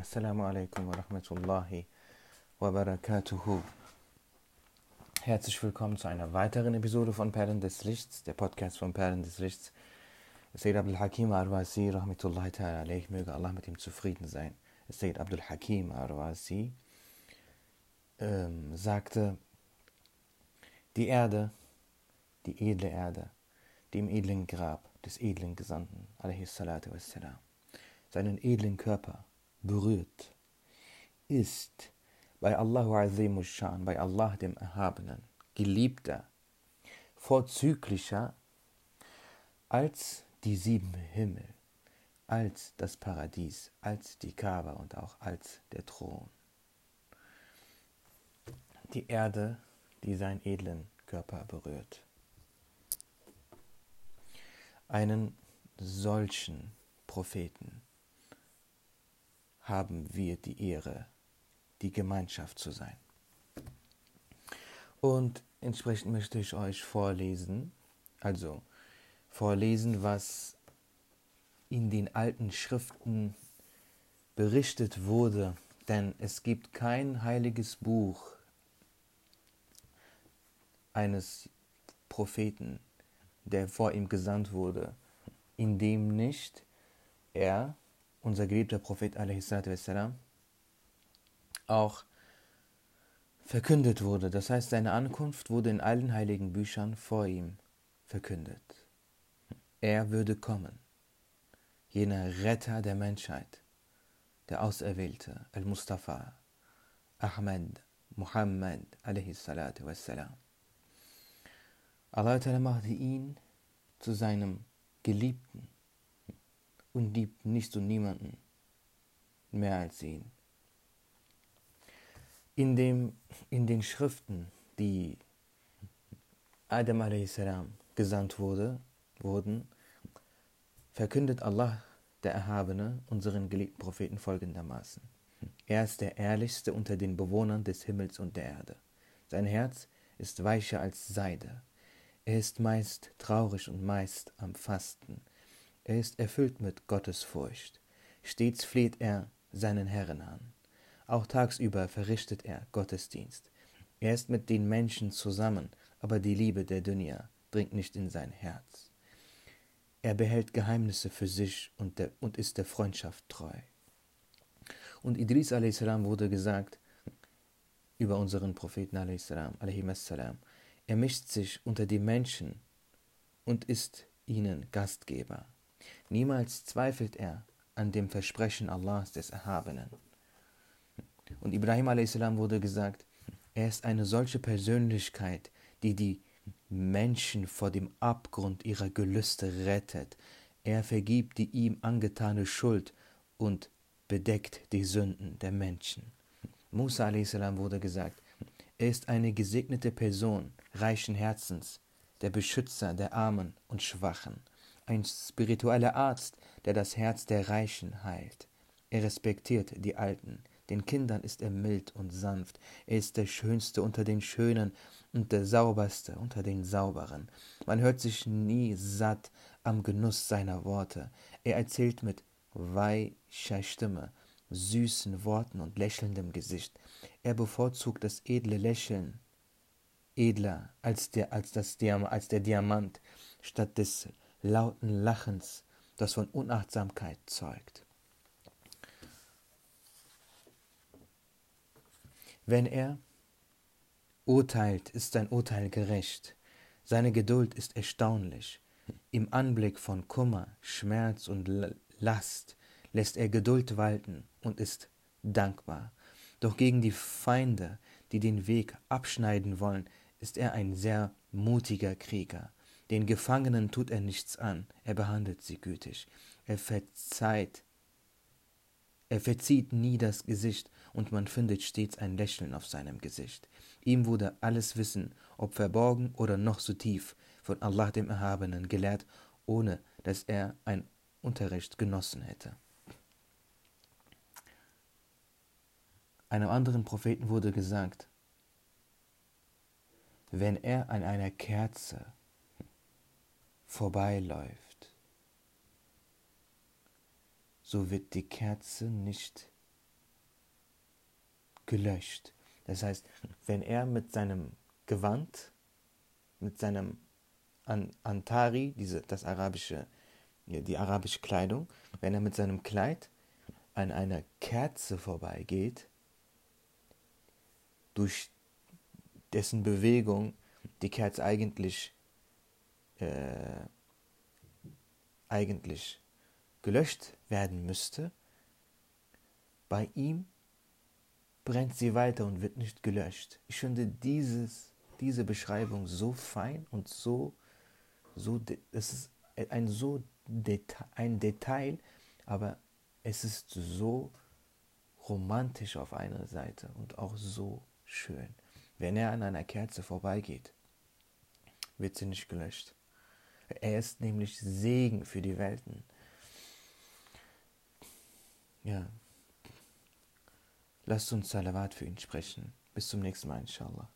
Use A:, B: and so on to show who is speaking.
A: Assalamu alaikum wa rahmatullahi wa barakatuhu. Herzlich willkommen zu einer weiteren Episode von Perlen des Lichts, der Podcast von Perlen des Lichts. Sayyid Abdul Hakim Arwasi, rahmatullahi ta'ala alayhi, möge Allah mit ihm zufrieden sein. Sayyid Abdul Hakim Arwasi ähm, sagte, die Erde, die edle Erde, die im edlen Grab des edlen Gesandten, alaihi salatu wassalam, seinen edlen Körper berührt, ist bei Allahu Azimushan, bei Allah dem Erhabenen, geliebter, vorzüglicher als die sieben Himmel, als das Paradies, als die Kaaba und auch als der Thron. Die Erde, die seinen edlen Körper berührt. Einen solchen Propheten haben wir die Ehre, die Gemeinschaft zu sein. Und entsprechend möchte ich euch vorlesen, also vorlesen, was in den alten Schriften berichtet wurde, denn es gibt kein heiliges Buch eines Propheten, der vor ihm gesandt wurde, in dem nicht er unser geliebter Prophet wassalam, auch verkündet wurde. Das heißt, seine Ankunft wurde in allen heiligen Büchern vor ihm verkündet. Er würde kommen, jener Retter der Menschheit, der Auserwählte, Al-Mustafa, Ahmed, Muhammad, wassalam. Allah machte ihn zu seinem Geliebten und liebt nicht so niemanden mehr als ihn. In, dem, in den Schriften, die Adam a.s. gesandt wurde, wurden, verkündet Allah, der Erhabene, unseren geliebten Propheten folgendermaßen. Er ist der Ehrlichste unter den Bewohnern des Himmels und der Erde. Sein Herz ist weicher als Seide. Er ist meist traurig und meist am Fasten. Er ist erfüllt mit Gottesfurcht. Stets fleht er seinen Herrn an. Auch tagsüber verrichtet er Gottesdienst. Er ist mit den Menschen zusammen, aber die Liebe der Dunya dringt nicht in sein Herz. Er behält Geheimnisse für sich und, der, und ist der Freundschaft treu. Und Idris a.s. wurde gesagt über unseren Propheten a.s. Er mischt sich unter die Menschen und ist ihnen Gastgeber. Niemals zweifelt er an dem Versprechen Allahs des Erhabenen. Und Ibrahim a.s. wurde gesagt, er ist eine solche Persönlichkeit, die die Menschen vor dem Abgrund ihrer Gelüste rettet. Er vergibt die ihm angetane Schuld und bedeckt die Sünden der Menschen. Musa a.s. wurde gesagt, er ist eine gesegnete Person, reichen Herzens, der Beschützer der Armen und Schwachen ein spiritueller Arzt, der das Herz der Reichen heilt. Er respektiert die Alten, den Kindern ist er mild und sanft, er ist der Schönste unter den Schönen und der Sauberste unter den Sauberen. Man hört sich nie satt am Genuss seiner Worte. Er erzählt mit weicher Stimme, süßen Worten und lächelndem Gesicht. Er bevorzugt das edle Lächeln, edler als der, als das, als der Diamant, statt des lauten Lachens, das von Unachtsamkeit zeugt. Wenn er urteilt, ist sein Urteil gerecht, seine Geduld ist erstaunlich. Im Anblick von Kummer, Schmerz und Last lässt er Geduld walten und ist dankbar. Doch gegen die Feinde, die den Weg abschneiden wollen, ist er ein sehr mutiger Krieger. Den Gefangenen tut er nichts an, er behandelt sie gütig, er verzeiht, er verzieht nie das Gesicht, und man findet stets ein Lächeln auf seinem Gesicht. Ihm wurde alles Wissen, ob verborgen oder noch so tief, von Allah dem Erhabenen gelehrt, ohne dass er ein Unterricht genossen hätte. Einem anderen Propheten wurde gesagt, wenn er an einer Kerze vorbeiläuft, so wird die Kerze nicht gelöscht. Das heißt, wenn er mit seinem Gewand, mit seinem Antari, diese, das arabische, die arabische Kleidung, wenn er mit seinem Kleid an einer Kerze vorbeigeht, durch dessen Bewegung die Kerze eigentlich äh, eigentlich gelöscht werden müsste, bei ihm brennt sie weiter und wird nicht gelöscht. Ich finde dieses, diese Beschreibung so fein und so, so es ist ein so Deta ein Detail, aber es ist so romantisch auf einer Seite und auch so schön. Wenn er an einer Kerze vorbeigeht, wird sie nicht gelöscht. Er ist nämlich Segen für die Welten. Ja. Lasst uns Salawat für ihn sprechen. Bis zum nächsten Mal, inshallah.